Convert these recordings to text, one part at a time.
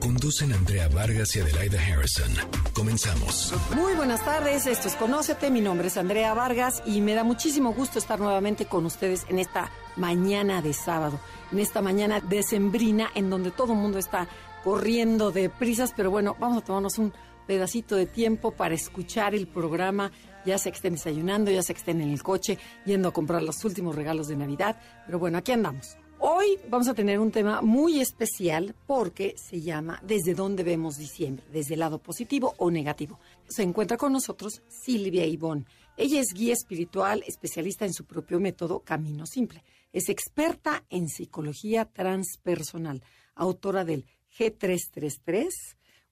Conducen Andrea Vargas y Adelaida Harrison. Comenzamos. Muy buenas tardes, esto es Conócete, mi nombre es Andrea Vargas y me da muchísimo gusto estar nuevamente con ustedes en esta mañana de sábado, en esta mañana decembrina en donde todo el mundo está corriendo de prisas, pero bueno, vamos a tomarnos un pedacito de tiempo para escuchar el programa, ya sea que estén desayunando, ya sea que estén en el coche, yendo a comprar los últimos regalos de Navidad, pero bueno, aquí andamos. Hoy vamos a tener un tema muy especial porque se llama ¿Desde dónde vemos diciembre? ¿Desde el lado positivo o negativo? Se encuentra con nosotros Silvia Ivón. Ella es guía espiritual, especialista en su propio método Camino Simple. Es experta en psicología transpersonal, autora del G333,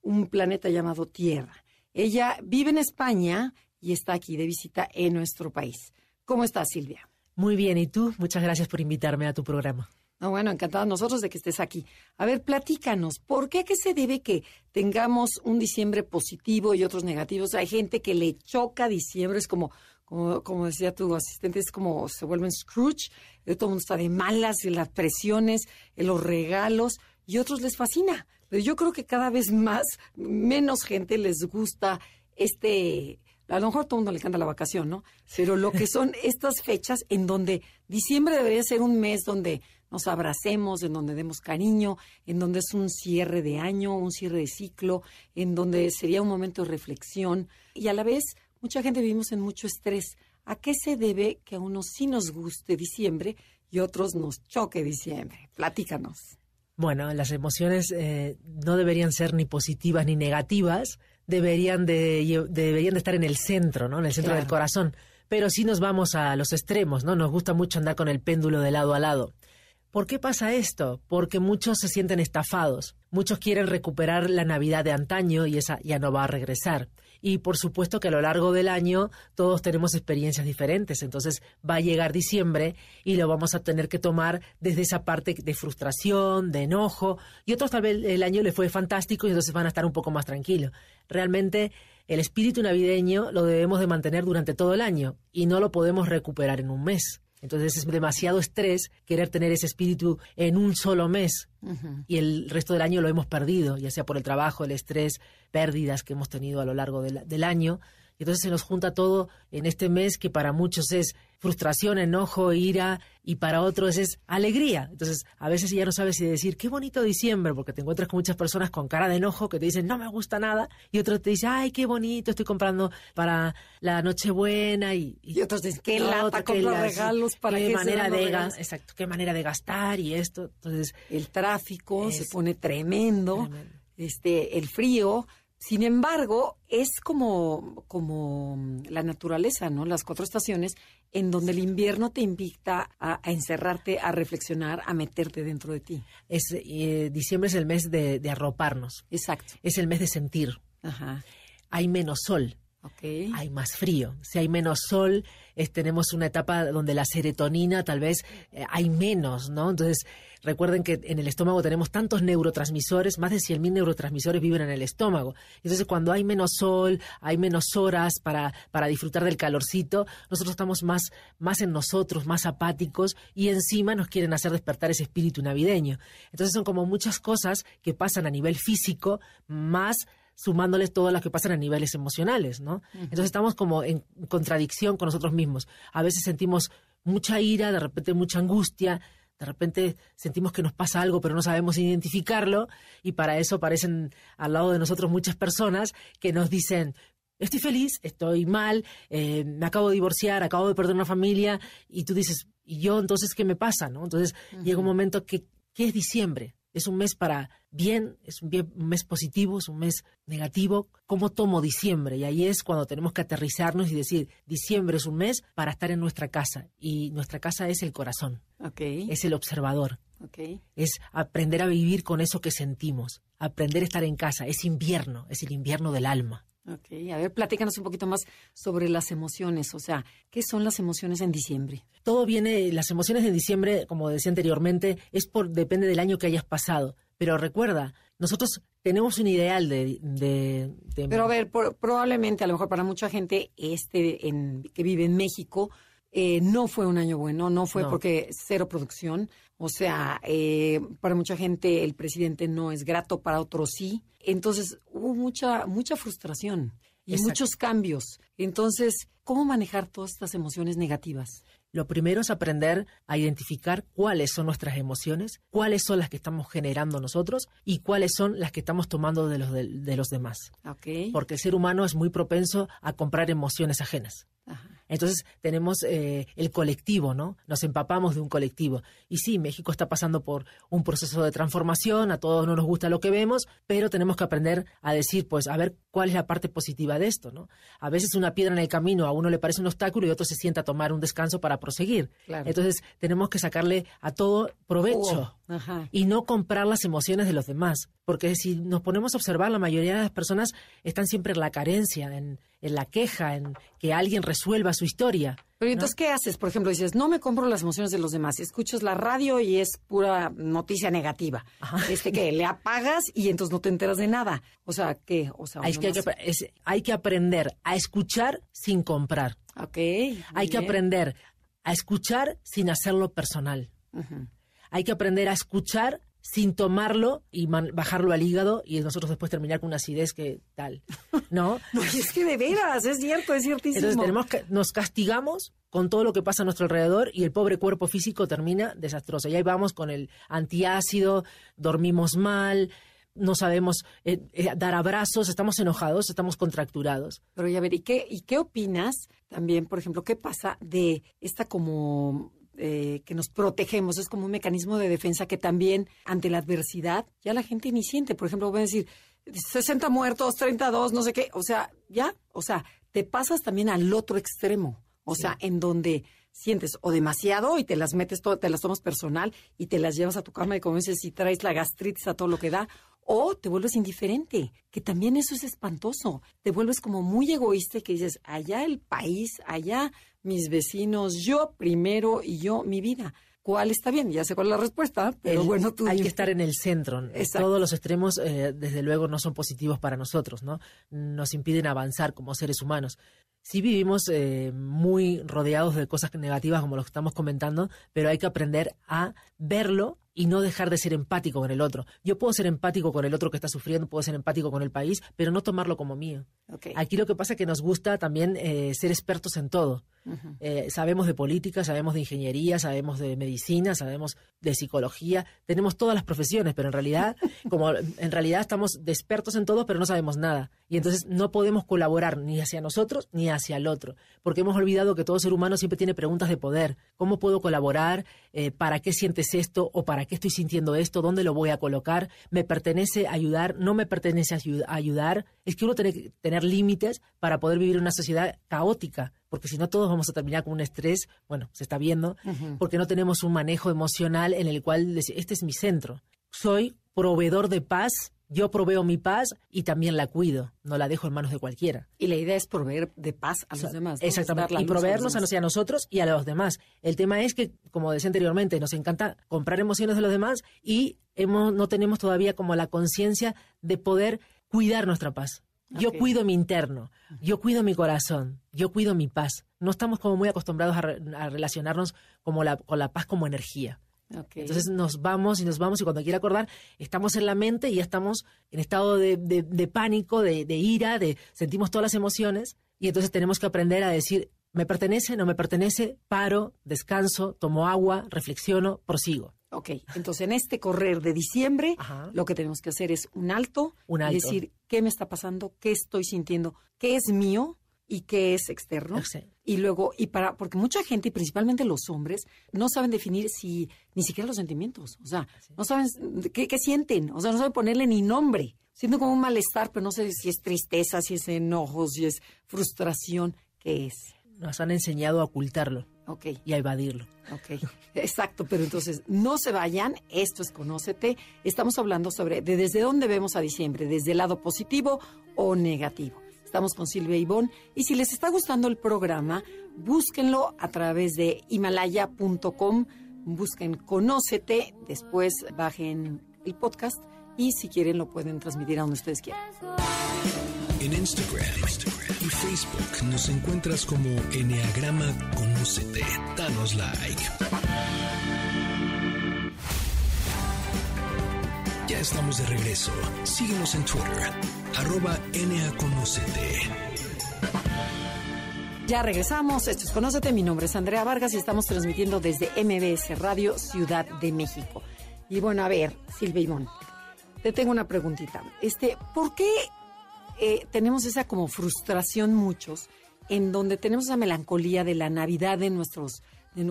un planeta llamado Tierra. Ella vive en España y está aquí de visita en nuestro país. ¿Cómo estás, Silvia? Muy bien, ¿y tú? Muchas gracias por invitarme a tu programa. No, bueno, encantados nosotros de que estés aquí. A ver, platícanos, ¿por qué, qué se debe que tengamos un diciembre positivo y otros negativos? Hay gente que le choca diciembre, es como, como, como decía tu asistente, es como se vuelven Scrooge, todo el mundo está de malas, y las presiones, los regalos, y otros les fascina. Pero yo creo que cada vez más, menos gente les gusta este a lo mejor a todo el mundo le encanta la vacación, ¿no? Pero lo que son estas fechas en donde diciembre debería ser un mes donde nos abracemos, en donde demos cariño, en donde es un cierre de año, un cierre de ciclo, en donde sería un momento de reflexión. Y a la vez, mucha gente vivimos en mucho estrés. ¿A qué se debe que a unos sí nos guste diciembre y otros nos choque diciembre? Platícanos. Bueno, las emociones eh, no deberían ser ni positivas ni negativas, deberían de, deberían de estar en el centro, ¿no? En el centro del corazón. Pero sí nos vamos a los extremos, ¿no? Nos gusta mucho andar con el péndulo de lado a lado. ¿Por qué pasa esto? Porque muchos se sienten estafados. Muchos quieren recuperar la Navidad de antaño y esa ya no va a regresar. Y por supuesto que a lo largo del año todos tenemos experiencias diferentes. Entonces va a llegar diciembre y lo vamos a tener que tomar desde esa parte de frustración, de enojo. Y otros tal vez el año le fue fantástico y entonces van a estar un poco más tranquilos. Realmente el espíritu navideño lo debemos de mantener durante todo el año y no lo podemos recuperar en un mes. Entonces es demasiado estrés querer tener ese espíritu en un solo mes. Y el resto del año lo hemos perdido, ya sea por el trabajo, el estrés, pérdidas que hemos tenido a lo largo del año. Y entonces se nos junta todo en este mes que para muchos es frustración, enojo, ira, y para otros es alegría. Entonces, a veces ya no sabes si decir, qué bonito diciembre, porque te encuentras con muchas personas con cara de enojo que te dicen, no me gusta nada, y otros te dicen, ay, qué bonito, estoy comprando para la Nochebuena, y, y, otros dicen, qué lata, compro regalos para qué manera de exacto, qué manera de gastar y esto. Entonces, el tráfico se pone tremendo, este, el frío, sin embargo, es como, como la naturaleza, ¿no? Las cuatro estaciones, en donde el invierno te invita a, encerrarte, a reflexionar, a meterte dentro de ti. Es, eh, diciembre es el mes de, de, arroparnos. Exacto. Es el mes de sentir. Ajá. Hay menos sol. Okay. Hay más frío. Si hay menos sol, tenemos una etapa donde la serotonina tal vez eh, hay menos, ¿no? Entonces, recuerden que en el estómago tenemos tantos neurotransmisores, más de 100.000 neurotransmisores viven en el estómago. Entonces, cuando hay menos sol, hay menos horas para, para disfrutar del calorcito, nosotros estamos más, más en nosotros, más apáticos y encima nos quieren hacer despertar ese espíritu navideño. Entonces, son como muchas cosas que pasan a nivel físico, más sumándoles todas las que pasan a niveles emocionales, ¿no? Entonces estamos como en contradicción con nosotros mismos. A veces sentimos mucha ira, de repente mucha angustia, de repente sentimos que nos pasa algo pero no sabemos identificarlo y para eso aparecen al lado de nosotros muchas personas que nos dicen, estoy feliz, estoy mal, eh, me acabo de divorciar, acabo de perder una familia y tú dices, ¿y yo entonces qué me pasa? ¿no? Entonces llega un momento que, ¿qué es diciembre? es un mes para bien, es un, mes positivo, es un mes negativo. ¿Cómo tomo diciembre? Y ahí es cuando tenemos que aterrizarnos y decir, diciembre es un mes para estar en nuestra casa. Y nuestra casa es el corazón. Es el observador. Es aprender a vivir con eso que sentimos. Aprender a estar en casa. Es invierno, es el invierno del alma. Ok, a ver, platícanos un poquito más sobre las emociones, o sea, ¿qué son las emociones en diciembre? Todo viene, las emociones en diciembre, como decía anteriormente, es por, depende del año que hayas pasado Pero recuerda, nosotros tenemos un ideal de... de, Pero a ver, probablemente, a lo mejor para mucha gente este en, que vive en México, eh, no fue un año bueno, no fue porque cero producción. O sea, eh, para mucha gente el presidente no es grato, para otros sí. Entonces hubo mucha, mucha frustración y muchos cambios. Entonces, ¿cómo manejar todas estas emociones negativas? Lo primero es aprender a identificar cuáles son nuestras emociones, cuáles son las que estamos generando nosotros y cuáles son las que estamos tomando de los, de, los demás. Porque el ser humano es muy propenso a comprar emociones ajenas. Entonces tenemos eh, el colectivo, ¿no? Nos empapamos de un colectivo. Y sí, México está pasando por un proceso de transformación, a todos no nos gusta lo que vemos, pero tenemos que aprender a decir, pues, a ver cuál es la parte positiva de esto, ¿no? A veces una piedra en el camino a uno le parece un obstáculo y otro se sienta a tomar un descanso para proseguir. Entonces tenemos que sacarle a todo provecho y no comprar las emociones de los demás. Porque si nos ponemos a observar, la mayoría de las personas están siempre en la carencia, en, la queja, en que alguien resuelva su historia. Pero entonces, ¿qué haces? Por ejemplo, dices, no me compro las emociones de los demás. Escuchas la radio y es pura noticia negativa. Este que le apagas y entonces no te enteras de nada. O sea, ¿qué? O sea, hay, que, hay que aprender a escuchar sin comprar. Ok. Hay que aprender a escuchar sin hacerlo personal. Hay que aprender a escuchar sin tomarlo y bajarlo al hígado y nosotros después terminar con una acidez que tal, ¿no? no es que de veras, es cierto, es ciertísimo. Entonces tenemos que, nos castigamos con todo lo que pasa a nuestro alrededor y el pobre cuerpo físico termina desastroso. Y ahí vamos con el antiácido, dormimos mal, no sabemos eh, eh, dar abrazos, estamos enojados, estamos contracturados. Pero ya ver, ¿y qué, ¿y qué opinas también, por ejemplo, qué pasa de esta como eh, que nos protegemos, es como un mecanismo de defensa que también ante la adversidad ya la gente ni siente. Por ejemplo, voy a decir 60 muertos, 32, no sé qué, o sea, ya, o sea, te pasas también al otro extremo, o sea, en donde sientes o demasiado y te las metes, todo, te las tomas personal y te las llevas a tu cama y como dices, y traes la gastritis a todo lo que da, o te vuelves indiferente, que también eso es espantoso. Te vuelves como muy egoísta y que dices, allá el país, allá mis vecinos, yo primero y yo mi vida. ¿Cuál está bien? Ya sé cuál es la respuesta, pero bueno, tú... Hay que estar en el centro. Todos los extremos, eh, desde luego, no son positivos para nosotros, ¿no? Nos impiden avanzar como seres humanos. Sí vivimos eh, muy rodeados de cosas negativas, como lo que estamos comentando, pero hay que aprender a verlo y no dejar de ser empático con el otro. Yo puedo ser empático con el otro que está sufriendo, puedo ser empático con el país, pero no tomarlo como mío. Aquí lo que pasa es que nos gusta también eh, ser expertos en todo. Eh, sabemos de política, sabemos de ingeniería, sabemos de medicina, sabemos de psicología, tenemos todas las profesiones, pero en realidad, como en realidad estamos de expertos en todo, pero no sabemos nada. Y entonces no podemos colaborar ni hacia nosotros ni hacia el otro, porque hemos olvidado que todo ser humano siempre tiene preguntas de poder. ¿Cómo puedo colaborar? Eh, ¿Para qué sientes esto? ¿O para qué estoy sintiendo esto? ¿Dónde lo voy a colocar? ¿Me pertenece ayudar? ¿No me pertenece ayudar? Es que uno tiene que tener límites para poder vivir en una sociedad caótica, porque si no todos vamos a terminar con un estrés, bueno, se está viendo, porque no tenemos un manejo emocional en el cual este es mi centro. Soy proveedor de paz yo proveo mi paz y también la cuido, no la dejo en manos de cualquiera. Y la idea es proveer de paz a los demás. Exactamente, y proveernos a, a, nosotros y a los demás. El tema es que, como decía anteriormente, nos encanta comprar emociones de los demás y hemos, no tenemos todavía como la conciencia de poder cuidar nuestra paz. Yo cuido mi interno, yo cuido mi corazón, yo cuido mi paz. No estamos como muy acostumbrados a, relacionarnos como la, con la paz como energía. Entonces nos vamos y nos vamos y cuando quiera acordar estamos en la mente y ya estamos en estado de, pánico, de, ira, de sentimos todas las emociones y entonces tenemos que aprender a decir me pertenece, no me pertenece, paro, descanso, tomo agua, reflexiono, prosigo. Ok, entonces en este correr de diciembre lo que tenemos que hacer es un alto, un alto. decir qué me está pasando, qué estoy sintiendo, qué es mío, y qué es externo. Y luego, y para, porque mucha gente, y principalmente los hombres, no saben definir si, ni siquiera los sentimientos. O sea, no saben qué, qué, sienten. O sea, no saben ponerle ni nombre. Siento como un malestar, pero no sé si es tristeza, si es enojo, si es frustración. ¿Qué es? Nos han enseñado a ocultarlo. Ok. Y a evadirlo. Ok, exacto, pero entonces no se vayan, esto es Conócete, estamos hablando sobre de desde dónde vemos a diciembre, desde el lado positivo o negativo. Estamos con Silvia Ivón. Y si les está gustando el programa, búsquenlo a través de himalaya.com. Busquen Conócete, después bajen el podcast y si quieren lo pueden transmitir a donde ustedes quieran. En Instagram, y Facebook nos encuentras como Enneagrama Conócete. Danos like. Ya estamos de regreso. Síguenos en Twitter, arroba Conócete. Ya regresamos, esto es Conócete, mi nombre es Andrea Vargas y estamos transmitiendo desde MBS Radio Ciudad de México. Y bueno, a ver, Silvia te tengo una preguntita. Este, ¿por qué eh, tenemos esa como frustración muchos en donde tenemos esa melancolía de la Navidad de nuestros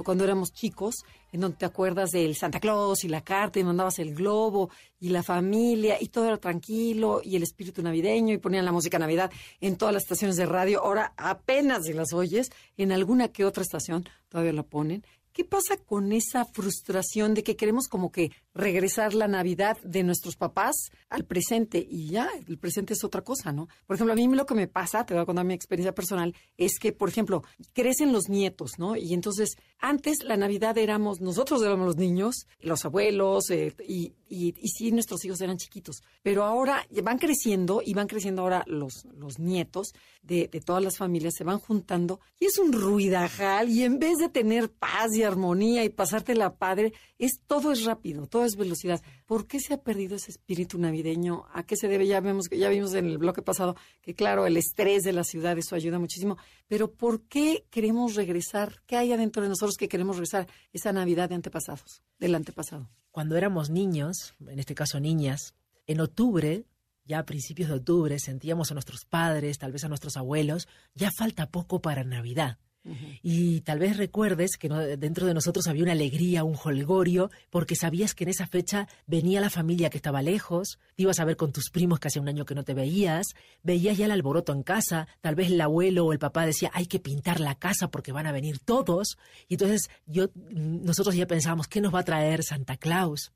cuando éramos chicos, en donde te acuerdas del Santa Claus y la carta y mandabas el globo y la familia y todo era tranquilo y el espíritu navideño y ponían la música Navidad en todas las estaciones de radio. Ahora apenas si las oyes, en alguna que otra estación todavía la ponen ¿Qué pasa con esa frustración de que queremos como que regresar la Navidad de nuestros papás al presente y ya, el presente es otra cosa, ¿no? Por ejemplo, a mí lo que me pasa, te voy a contar mi experiencia personal, es que, por ejemplo, crecen los nietos, ¿no? Y entonces, antes la Navidad éramos, nosotros éramos los niños, los abuelos, eh, y, y, sí, nuestros hijos eran chiquitos, pero ahora van creciendo y van creciendo ahora los, los nietos de, de todas las familias, se van juntando y es un ruidajal y en vez de tener paz y armonía y pasarte la padre, es todo es rápido, todo es velocidad. ¿Por qué se ha perdido ese espíritu navideño? ¿A qué se debe? Ya vemos ya vimos en el bloque pasado que claro, el estrés de la ciudad eso ayuda muchísimo, pero ¿por qué queremos regresar? ¿Qué hay adentro de nosotros que queremos regresar esa Navidad de antepasados, del antepasado? Cuando éramos niños, en este caso niñas, en octubre ya a principios de octubre sentíamos a nuestros padres, tal vez a nuestros abuelos, ya falta poco para Navidad. Y tal vez recuerdes que dentro de nosotros había una alegría, un holgorio, porque sabías que en esa fecha venía la familia que estaba lejos, te ibas a ver con tus primos que hacía un año que no te veías, veías ya el alboroto en casa, tal vez el abuelo o el papá decía, hay que pintar la casa porque van a venir todos. Y entonces yo, nosotros ya pensábamos, ¿qué nos va a traer Santa Claus?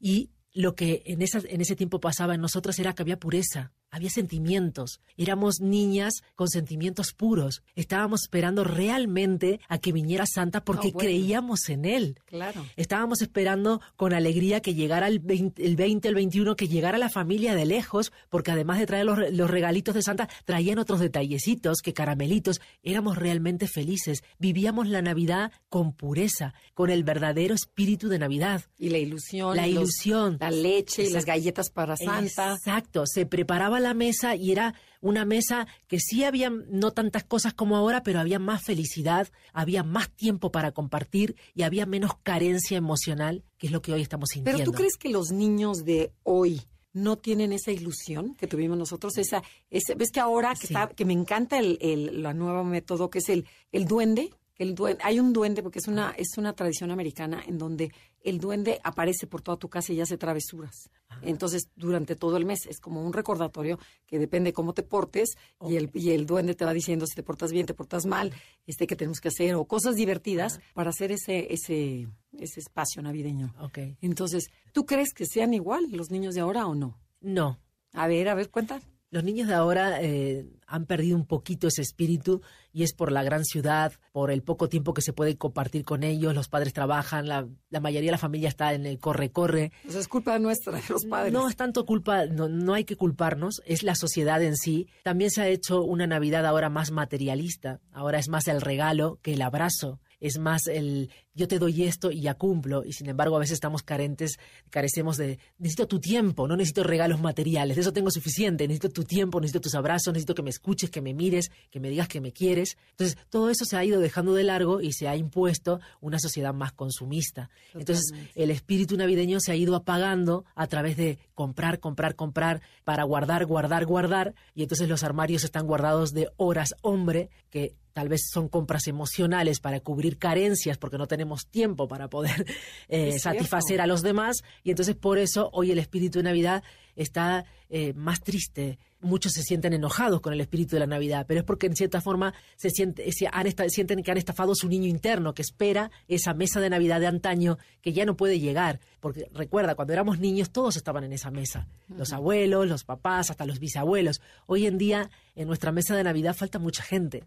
Y lo que en, en ese tiempo pasaba en nosotros era que había pureza, había sentimientos. Éramos niñas con sentimientos puros. Estábamos esperando realmente a que viniera Santa porque creíamos en él. Claro. Estábamos esperando con alegría que llegara el 20, el 20, el 21, que llegara la familia de lejos, porque además de traer los, los regalitos de Santa, traían otros detallecitos, que caramelitos. Éramos realmente felices. Vivíamos la Navidad con pureza, con el verdadero espíritu de Navidad. Y la ilusión. La ilusión. la leche y las galletas para Santa. Exacto. Se preparaba la mesa y era una mesa que sí había no tantas cosas como ahora, pero había más felicidad, había más tiempo para compartir y había menos carencia emocional, que es lo que hoy estamos sintiendo. Pero tú crees que los niños de hoy no tienen esa ilusión que tuvimos nosotros, esa, ves que ahora que, está, que me encanta el, el la nuevo método que es el, el duende, el duende, hay un duende porque es una es una tradición americana en donde el duende aparece por toda tu casa y hace travesuras. Entonces, durante todo el mes es como un recordatorio que depende cómo te portes y, el, y el duende te va diciendo si te portas bien, te portas mal, este que tenemos que hacer o cosas divertidas para hacer ese ese ese espacio navideño. Okay. Entonces, ¿tú crees que sean igual los niños de ahora o no? No. A ver, a ver, cuenta. Los niños de ahora eh, han perdido un poquito ese espíritu y es por la gran ciudad, por el poco tiempo que se puede compartir con ellos, los padres trabajan, la, mayoría de la familia está en el corre-corre. Eso es culpa nuestra, de los padres. No es tanto culpa, no, no hay que culparnos, es la sociedad en sí. También se ha hecho una Navidad ahora más materialista, ahora es más el regalo que el abrazo es más el yo te doy esto y ya cumplo, y sin embargo a veces estamos carentes, carecemos de necesito tu tiempo, no necesito regalos materiales, de eso tengo suficiente, necesito tu tiempo, necesito tus abrazos, necesito que me escuches, que me mires, que me digas que me quieres. Entonces, todo eso se ha ido dejando de largo y se ha impuesto una sociedad más consumista. Entonces, el espíritu navideño se ha ido apagando a través de comprar, comprar, comprar, para guardar, guardar, guardar, y entonces los armarios están guardados de horas hombre que tal vez son compras emocionales para cubrir carencias porque no tenemos tiempo para poder eh, satisfacer a los demás. Y entonces por eso hoy el espíritu de Navidad está eh, más triste, muchos se sienten enojados con el espíritu de la Navidad, pero es porque en cierta forma se, siente, se han sienten que han estafado su niño interno, que espera esa mesa de Navidad de antaño que ya no puede llegar. Porque recuerda, cuando éramos niños todos estaban en esa mesa, los abuelos, los papás, hasta los bisabuelos. Hoy en día en nuestra mesa de Navidad falta mucha gente.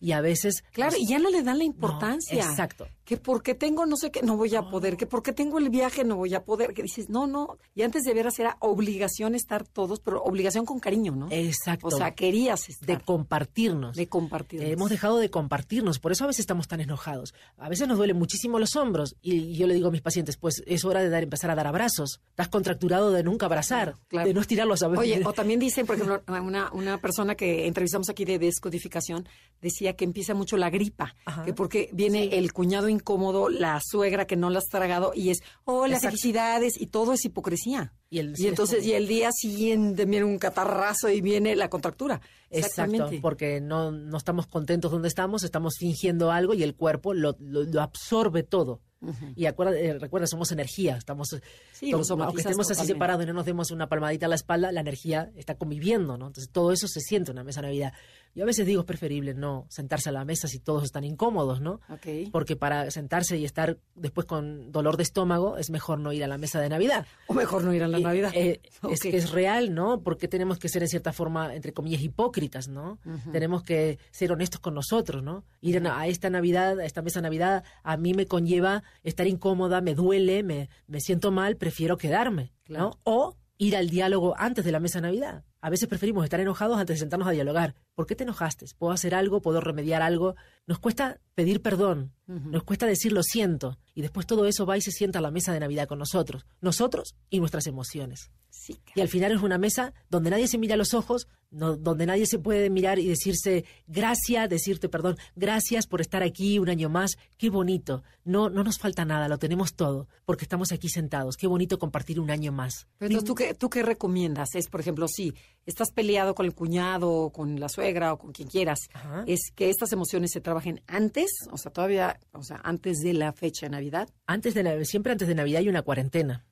Y a veces... Claro, y ya no le dan la importancia. exacto. Que porque tengo no sé qué, no voy a poder. Que porque tengo el viaje, no voy a poder. Que dices, no, no. Y antes de veras era obligación estar todos, pero obligación con cariño, ¿no? Exacto. O sea, querías estar. De compartirnos. De compartirnos. hemos dejado de compartirnos. Por eso a veces estamos tan enojados. A veces nos duelen muchísimo los hombros. Y yo le digo a mis pacientes, pues es hora de dar, empezar a dar abrazos. Estás contracturado de nunca abrazar, de no estirar los abrazos. Oye, o también dicen, por ejemplo, una, una persona que entrevistamos aquí de descodificación decía que empieza mucho la gripa, que porque viene el cuñado incómodo, la suegra que no la has tragado y es, oh, las felicidades y todo es hipocresía. Y, entonces, y el día siguiente viene un catarrazo y viene la contractura. Exacto, porque no, no estamos contentos donde estamos, estamos fingiendo algo y el cuerpo lo, lo absorbe todo. Y acuerda, eh, recuerda, somos energía, estamos, aunque estemos así separados y no nos demos una palmadita a la espalda, la energía está conviviendo, ¿no? Entonces todo eso se siente en una mesa de Navidad. Yo a veces digo es preferible no sentarse a la mesa si todos están incómodos, ¿no? Porque para sentarse y estar después con dolor de estómago es mejor no ir a la mesa de Navidad. O mejor no ir a la Navidad. Eh, es que es real, ¿no? Porque tenemos que ser en cierta forma, entre comillas, hipócritas, ¿no? Tenemos que ser honestos con nosotros, ¿no? Ir a, esta Navidad, a esta mesa de Navidad, a mí me conlleva estar incómoda, me duele, me, me siento mal, prefiero quedarme, ¿no? O ir al diálogo antes de la mesa de Navidad. A veces preferimos estar enojados antes de sentarnos a dialogar. ¿Por qué te enojaste? ¿Puedo hacer algo? ¿Puedo remediar algo? Nos cuesta pedir perdón, nos cuesta decir lo siento. Y después todo eso va y se sienta a la mesa de Navidad con nosotros, nosotros y nuestras emociones. y al final es una mesa donde nadie se mira los ojos, donde nadie se puede mirar y decirse gracias, decirte perdón, gracias por estar aquí un año más, qué bonito. No, no nos falta nada, lo tenemos todo, porque estamos aquí sentados. Qué bonito compartir un año más. entonces, ¿tú qué, ¿tú qué recomiendas? Es, por ejemplo, si estás peleado con el cuñado, con la suegra o con quien quieras, es que estas emociones se trabajen antes, o sea, todavía, o sea, antes de la fecha de Navidad. Antes de siempre antes de Navidad hay una cuarentena.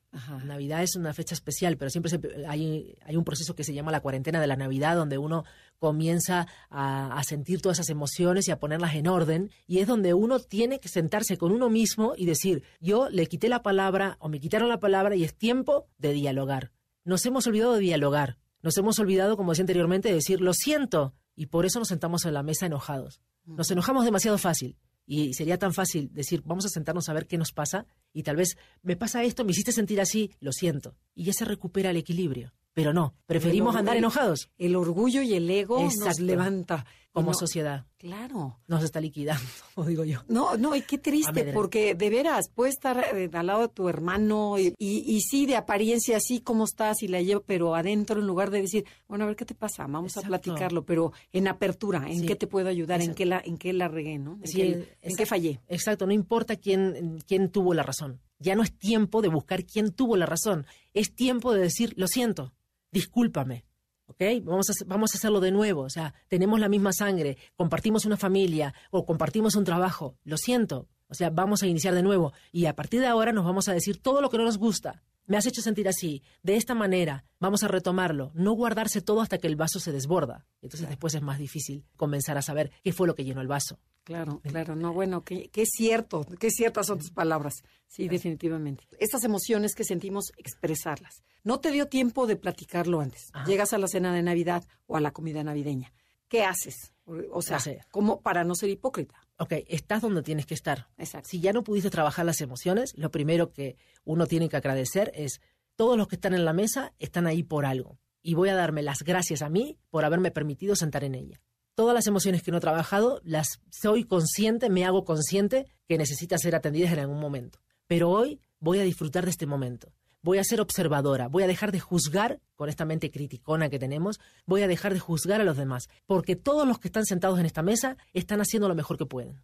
Navidad es una fecha especial, pero siempre hay, hay, un proceso que se llama la cuarentena de la Navidad, donde uno comienza a, sentir todas esas emociones y a ponerlas en orden, y es donde uno tiene que sentarse con uno mismo y decir, yo le quité la palabra o me quitaron la palabra y es tiempo de dialogar. Nos hemos olvidado de dialogar, nos hemos olvidado, como decía anteriormente, de decir, lo siento, y por eso nos sentamos en la mesa enojados. Nos enojamos demasiado fácil. Y sería tan fácil decir, vamos a sentarnos a ver qué nos pasa y tal vez me pasa esto, me hiciste sentir así, lo siento. Y ya se recupera el equilibrio. Pero no, preferimos andar enojados. El orgullo y el ego nos levanta. Como sociedad. Claro. Nos está liquidando, como digo yo. No, no, y qué triste, porque de veras, puedes estar eh, al lado de tu hermano y, y, sí, de apariencia, sí, cómo estás y la llevo, pero adentro, en lugar de decir, bueno, a ver qué te pasa, vamos a platicarlo, pero en apertura, en qué te puedo ayudar, en qué, la, en qué la regué, ¿no? En, qué, en qué fallé. Exacto, no importa quién, quién tuvo la razón. Ya no es tiempo de buscar quién tuvo la razón, es tiempo de decir, lo siento, discúlpame, ¿ok? Vamos a, vamos a hacerlo de nuevo, o sea, tenemos la misma sangre, compartimos una familia o compartimos un trabajo, lo siento, o sea, vamos a iniciar de nuevo y a partir de ahora nos vamos a decir todo lo que no nos gusta. Me has hecho sentir así, de esta manera, vamos a retomarlo, no guardarse todo hasta que el vaso se desborda. Entonces después es más difícil comenzar a saber qué fue lo que llenó el vaso. Claro, claro, no, bueno, que, es cierto, qué ciertas son tus palabras. Sí, definitivamente. Estas emociones que sentimos, expresarlas. No te dio tiempo de platicarlo antes. Llegas a la cena de Navidad o a la comida navideña. ¿Qué haces? O sea, ¿cómo para no ser hipócrita? Ok, estás donde tienes que estar. Exacto. Si ya no pudiste trabajar las emociones, lo primero que uno tiene que agradecer es todos los que están en la mesa están ahí por algo. Y voy a darme las gracias a mí por haberme permitido sentar en ella todas las emociones que no he trabajado, las soy consciente, me hago consciente que necesitan ser atendidas en algún momento. Pero hoy voy a disfrutar de este momento. Voy a ser observadora, voy a dejar de juzgar con esta mente criticona que tenemos, voy a dejar de juzgar a los demás, porque todos los que están sentados en esta mesa están haciendo lo mejor que pueden.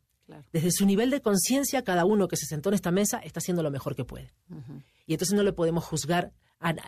Desde su nivel de conciencia, cada uno que se sentó en esta mesa está haciendo lo mejor que puede. Y entonces no le podemos juzgar,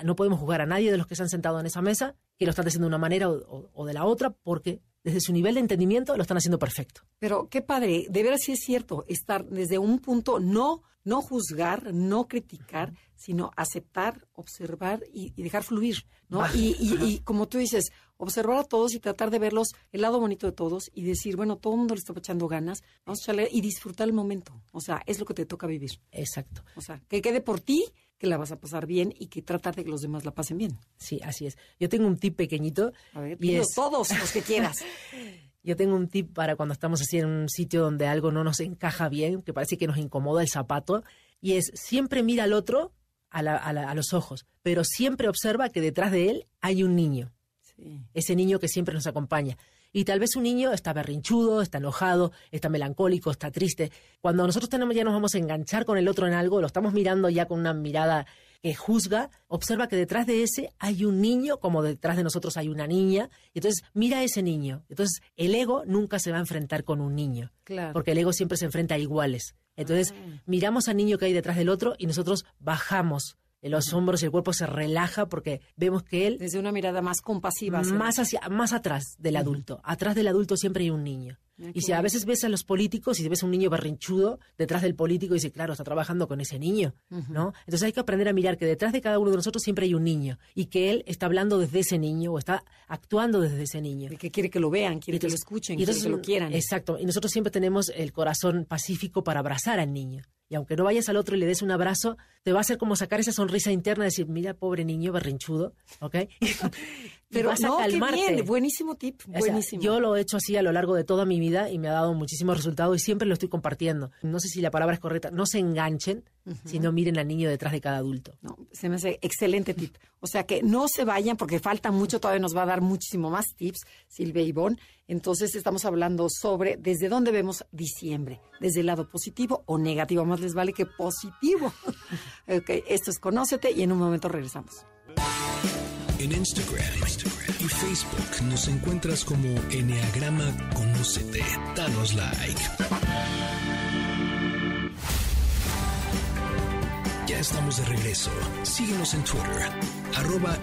no podemos juzgar a nadie de los que se han sentado en esa mesa que lo están haciendo de una manera o de la otra, porque desde su nivel de entendimiento lo están haciendo perfecto. Pero qué padre, de veras sí es cierto, estar desde un punto no, no juzgar, no criticar, sino aceptar, observar y, dejar fluir, ¿no? Y, y, como tú dices, observar a todos y tratar de verlos el lado bonito de todos y decir, bueno, todo el mundo le está echando ganas, vamos a echarle y disfrutar el momento. O sea, es lo que te toca vivir. Exacto. O sea, que quede por ti, que la vas a pasar bien y que tratar de que los demás la pasen bien. Sí, así es. Yo tengo un tip pequeñito. A ver, y dilo es- todos los que quieras. Yo tengo un tip para cuando estamos así en un sitio donde algo no nos encaja bien, que parece que nos incomoda el zapato, y es siempre mira al otro a, la- a la- a los ojos, pero siempre observa que detrás de él hay un niño, Sí. ese niño que siempre nos acompaña. Y tal vez un niño está berrinchudo, está enojado, está melancólico, está triste. Cuando nosotros tenemos, ya nos vamos a enganchar con el otro en algo, lo estamos mirando ya con una mirada que juzga, observa que detrás de ese hay un niño, como detrás de nosotros hay una niña, y entonces mira a ese niño. Entonces el ego nunca se va a enfrentar con un niño, Claro. porque el ego siempre se enfrenta a iguales. Entonces Ah. miramos al niño que hay detrás del otro y nosotros bajamos los hombros y el cuerpo se relaja porque vemos que él Desde una mirada más compasiva. más hacia más atrás del adulto. Atrás del adulto siempre hay un niño. Y si a veces ves a los políticos y ves un niño berrinchudo detrás del político y dice, claro, está trabajando con ese niño, ¿no? Entonces hay que aprender a mirar que detrás de cada uno de nosotros siempre hay un niño y que él está hablando desde ese niño o está actuando desde ese niño. El que quiere que lo vean, quiere que lo escuchen, y quiere entonces, que lo quieran. Exacto. Y nosotros siempre tenemos el corazón pacífico para abrazar al niño. Y aunque no vayas al otro y le des un abrazo, te va a hacer como sacar esa sonrisa interna y decir, mira, pobre niño berrinchudo, ¿ok? Pero vas a no, qué calmarte. bien, buenísimo tip, O sea, buenísimo. yo lo he hecho así a lo largo de toda mi vida y me ha dado muchísimos resultados y siempre lo estoy compartiendo. No sé si la palabra es correcta. No se enganchen, sino miren al niño detrás de cada adulto. No, se me hace excelente tip. O sea que no se vayan porque falta mucho, todavía nos va a dar muchísimo más tips, Silvia Ivonne. Entonces estamos hablando sobre desde dónde vemos diciembre, desde el lado positivo o negativo, más les vale que positivo. ok, esto es Conócete y en un momento regresamos. En Instagram, y Facebook nos encuentras como Enneagrama Conócete. Danos like. Ya estamos de regreso. Síguenos en Twitter, arroba.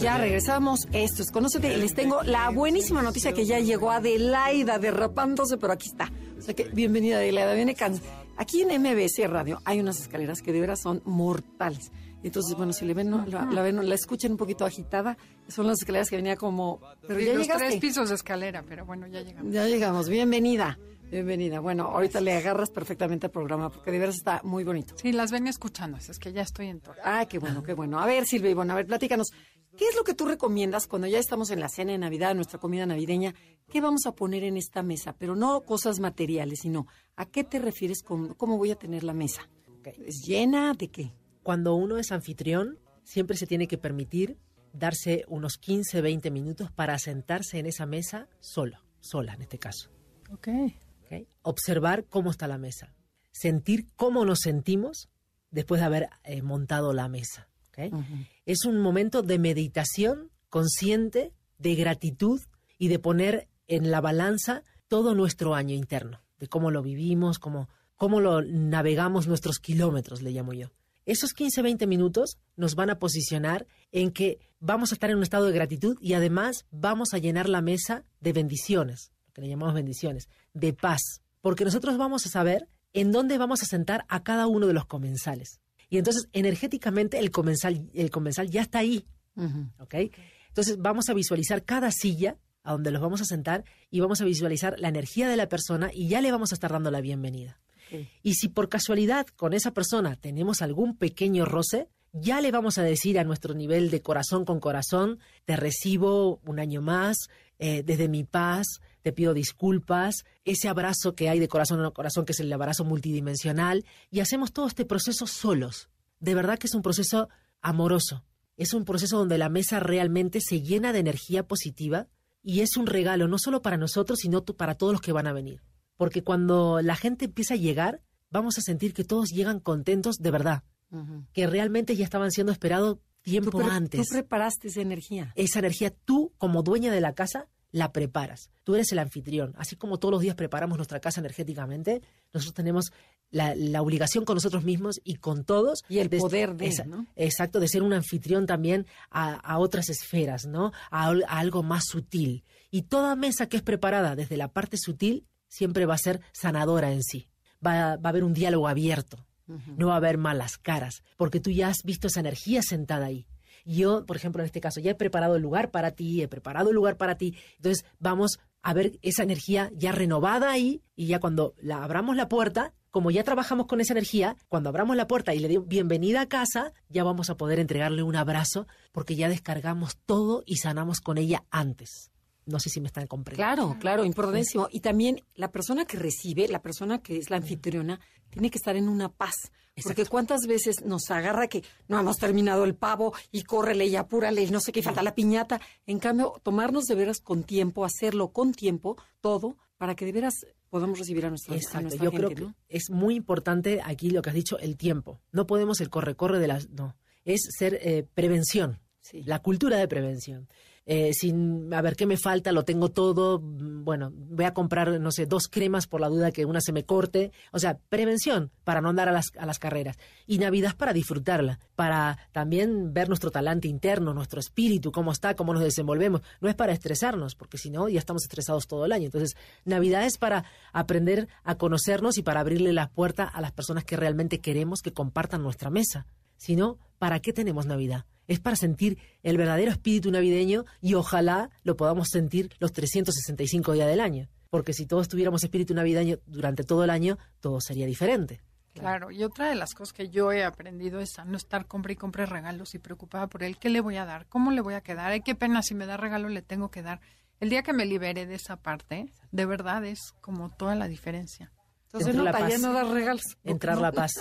Ya regresamos. Esto es Conócete les tengo la buenísima noticia que ya llegó Adelaida derrapándose, pero aquí está. O sea que bienvenida Adelaida, viene can... Aquí en MBS Radio hay unas escaleras que de veras son mortales. Entonces, bueno, si le ven, ¿no? la, la ven, la escuchan un poquito agitada, son las escaleras que venía como... Pero Sí, ya los llegaste. tres pisos de escalera, pero bueno, ya llegamos. Ya llegamos, bienvenida. Bienvenida. Bueno, ahorita le agarras perfectamente al programa porque de veras está muy bonito. Sí, las venía escuchando, es que ya estoy en todo. Ah, qué bueno, qué bueno. A ver, Silvia Ivonne, a ver, platícanos. ¿Qué es lo que tú recomiendas cuando ya estamos en la cena de Navidad, nuestra comida navideña? ¿Qué vamos a poner en esta mesa? Pero no cosas materiales, sino ¿a qué te refieres con cómo voy a tener la mesa? ¿Es llena de qué? Cuando uno es anfitrión, siempre se tiene que permitir darse unos 15, 20 minutos para sentarse en esa mesa solo, sola en este caso. Ok. ¿ok? Observar cómo está la mesa. Sentir cómo nos sentimos después de haber eh, montado la mesa. Es un momento de meditación consciente, de gratitud y de poner en la balanza todo nuestro año interno, de cómo lo vivimos, cómo, cómo lo navegamos nuestros kilómetros, le llamo yo. Esos 15, 20 minutos nos van a posicionar en que vamos a estar en un estado de gratitud y además vamos a llenar la mesa de bendiciones, lo que le llamamos bendiciones, de paz, porque nosotros vamos a saber en dónde vamos a sentar a cada uno de los comensales. Y entonces, energéticamente, el comensal, el comensal ya está ahí, ¿ok? Entonces, vamos a visualizar cada silla a donde los vamos a sentar y vamos a visualizar la energía de la persona y ya le vamos a estar dando la bienvenida. Y si por casualidad con esa persona tenemos algún pequeño roce, ya le vamos a decir a nuestro nivel de corazón con corazón, te recibo un año más, eh, desde mi paz, te pido disculpas, ese abrazo que hay de corazón a corazón, que es el abrazo multidimensional, y hacemos todo este proceso solos. De verdad que es un proceso amoroso. Es un proceso donde la mesa realmente se llena de energía positiva y es un regalo no solo para nosotros, sino para todos los que van a venir. Porque cuando la gente empieza a llegar, vamos a sentir que todos llegan contentos de verdad, que realmente ya estaban siendo esperados Tú, tiempo pre- antes. tú preparaste esa energía. Esa energía tú, como dueña de la casa, la preparas. Tú eres el anfitrión. Así como todos los días preparamos nuestra casa energéticamente, nosotros tenemos la, la obligación con nosotros mismos y con todos. Y el poder de, esa- ¿no? Exacto, de ser un anfitrión también a, a otras esferas, ¿no? A, a algo más sutil. Y toda mesa que es preparada desde la parte sutil siempre va a ser sanadora en sí. Va, va a haber un diálogo abierto. No va a haber malas caras, porque tú ya has visto esa energía sentada ahí. Yo, por ejemplo, en este caso, ya he preparado el lugar para ti, he preparado el lugar para ti. Entonces, vamos a ver esa energía ya renovada ahí y ya cuando la abramos la puerta, como ya trabajamos con esa energía, cuando abramos la puerta y le digo bienvenida a casa, ya vamos a poder entregarle un abrazo porque ya descargamos todo y sanamos con ella antes. No sé si me están comprendiendo. Claro, claro, importantísimo. Y también la persona que recibe, la persona que es la anfitriona, tiene que estar en una paz. Porque cuántas veces nos agarra que no hemos terminado el pavo y córrele y apúrale y no sé qué, falta la piñata. En cambio, tomarnos de veras con tiempo, hacerlo con tiempo, todo, para que de veras podamos recibir a nuestra, Exacto. Yo creo que es muy importante aquí lo que has dicho, el tiempo. No podemos el corre-corre de las... No, es ser eh, prevención. La cultura de prevención. Eh, sin a ver qué me falta, lo tengo todo, bueno, voy a comprar, no sé, dos cremas por la duda que una se me corte, o sea, prevención para no andar a las, a las carreras. Y Navidad para disfrutarla, para también ver nuestro talante interno, nuestro espíritu, cómo está, cómo nos desenvolvemos. No es para estresarnos, porque si no, ya estamos estresados todo el año. Entonces, Navidad es para aprender a conocernos y para abrirle la puerta a las personas que realmente queremos que compartan nuestra mesa. Si no, ¿para qué tenemos Navidad? Es para sentir el verdadero espíritu navideño y ojalá lo podamos sentir los 365 días del año. Porque si todos tuviéramos espíritu navideño durante todo el año, todo sería diferente. Claro, y otra de las cosas que yo he aprendido es a no estar compre y compre regalos y preocupada por él. ¿Qué le voy a dar? ¿Cómo le voy a quedar? Ay, qué pena, si me da regalo le tengo que dar. El día que me libere de esa parte, de verdad es como toda la diferencia. Entonces no, la paz. no dar regalos. Entrar la paz.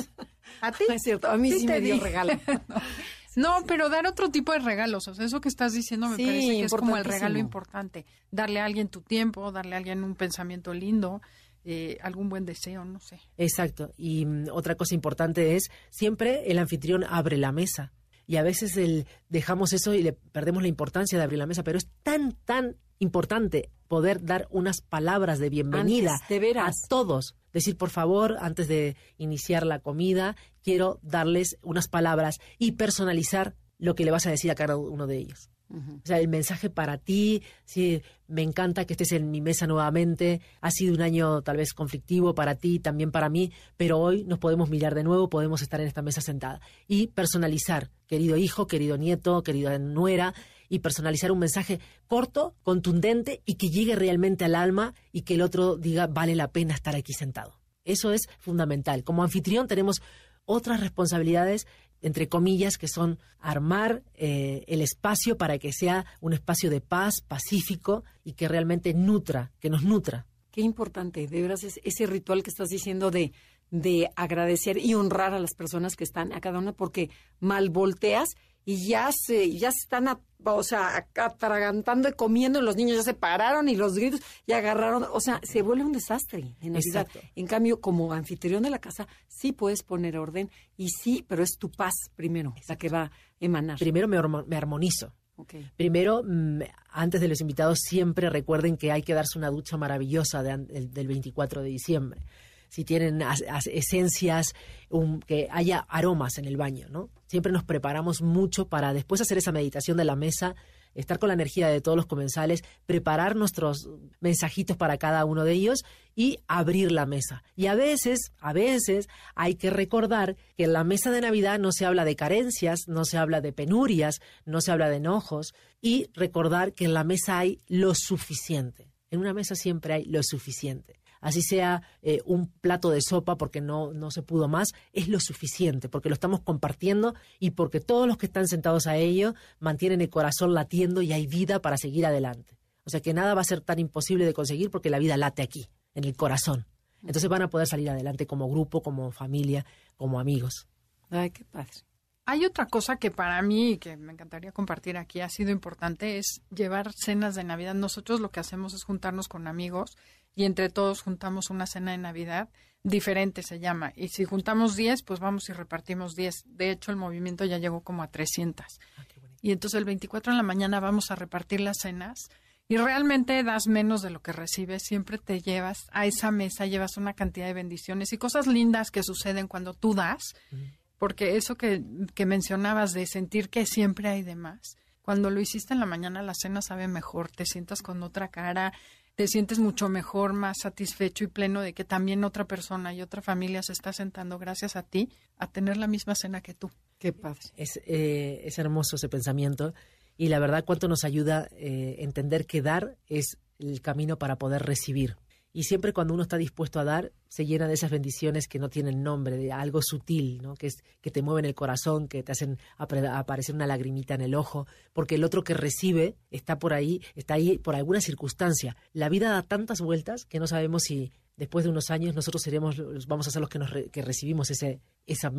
¿A ti? es cierto, a mí sí, me dio regalo. No, pero dar otro tipo de regalos. O sea, eso que estás diciendo me parece que es como el regalo importante. Darle a alguien tu tiempo, darle a alguien un pensamiento lindo. Eh, algún buen deseo, no sé. Exacto. Y mm, otra cosa importante es, siempre el anfitrión abre la mesa. Y a veces el, dejamos eso y le perdemos la importancia de abrir la mesa, pero es tan, tan importante poder dar unas palabras de bienvenida a todos. Decir, por favor, antes de iniciar la comida, quiero darles unas palabras y personalizar lo que le vas a decir a cada uno de ellos. O sea, el mensaje para ti, sí, me encanta que estés en mi mesa nuevamente, ha sido un año tal vez conflictivo para ti, también para mí, pero hoy nos podemos mirar de nuevo, podemos estar en esta mesa sentada. Y personalizar, querido hijo, querido nieto, querida nuera, y personalizar un mensaje corto, contundente y que llegue realmente al alma y que el otro diga vale la pena estar aquí sentado. Eso es fundamental. Como anfitrión tenemos otras responsabilidades entre comillas, que son armar eh, el espacio para que sea un espacio de paz, pacífico y que realmente nutra, que nos nutra. Qué importante, de veras, es ese ritual que estás diciendo de, de agradecer y honrar a las personas que están a cada una, porque mal volteas y ya se, ya se están, o sea, atragantando y comiendo, y los niños ya se pararon y los gritos ya agarraron, o sea, se vuelve un desastre en Navidad. En cambio, como anfitrión de la casa, sí puedes poner orden y sí, pero es tu paz primero, la que va a emanar. Primero me, me armonizo. Primero, mm, antes de los invitados, siempre recuerden que hay que darse una ducha maravillosa del 24 de diciembre si tienen esencias, que haya aromas en el baño, ¿no? Siempre nos preparamos mucho para después hacer esa meditación de la mesa, estar con la energía de todos los comensales, preparar nuestros mensajitos para cada uno de ellos y abrir la mesa. Y a veces, a veces hay que recordar que en la mesa de Navidad no se habla de carencias, no se habla de penurias, no se habla de enojos y recordar que en la mesa hay lo suficiente. En una mesa siempre hay lo suficiente así sea eh, un plato de sopa porque no, no se pudo más, es lo suficiente, porque lo estamos compartiendo y porque todos los que están sentados a ello mantienen el corazón latiendo y hay vida para seguir adelante. O sea que nada va a ser tan imposible de conseguir porque la vida late aquí, en el corazón. Entonces van a poder salir adelante como grupo, como familia, como amigos. Ay, qué padre. Hay otra cosa que para mí, que me encantaría compartir aquí, ha sido importante, es llevar cenas de Navidad. Nosotros lo que hacemos es juntarnos con amigos y entre todos juntamos una cena de Navidad diferente se llama. Y si juntamos 10, pues vamos y repartimos 10. De hecho, el movimiento ya llegó como a 300. Ah, y entonces el 24 en la mañana vamos a repartir las cenas y realmente das menos de lo que recibes. Siempre te llevas a esa mesa, llevas una cantidad de bendiciones y cosas lindas que suceden cuando tú das. Porque eso que, que mencionabas de sentir que siempre hay de más, cuando lo hiciste en la mañana, la cena sabe mejor, te sientas con otra cara, te sientes mucho mejor, más satisfecho y pleno de que también otra persona y otra familia se está sentando gracias a ti a tener la misma cena que tú. Qué padre. Es, eh, es hermoso ese pensamiento y la verdad cuánto nos ayuda eh, entender que dar es el camino para poder recibir. Y siempre cuando uno está dispuesto a dar, se llena de esas bendiciones que no tienen nombre, de algo sutil, ¿no? que, es, que te mueven el corazón, que te hacen aparecer una lagrimita en el ojo, porque el otro que recibe está por ahí, está ahí por alguna circunstancia. La vida da tantas vueltas que no sabemos si después de unos años nosotros seremos, vamos a ser los que, nos que recibimos ese, esa,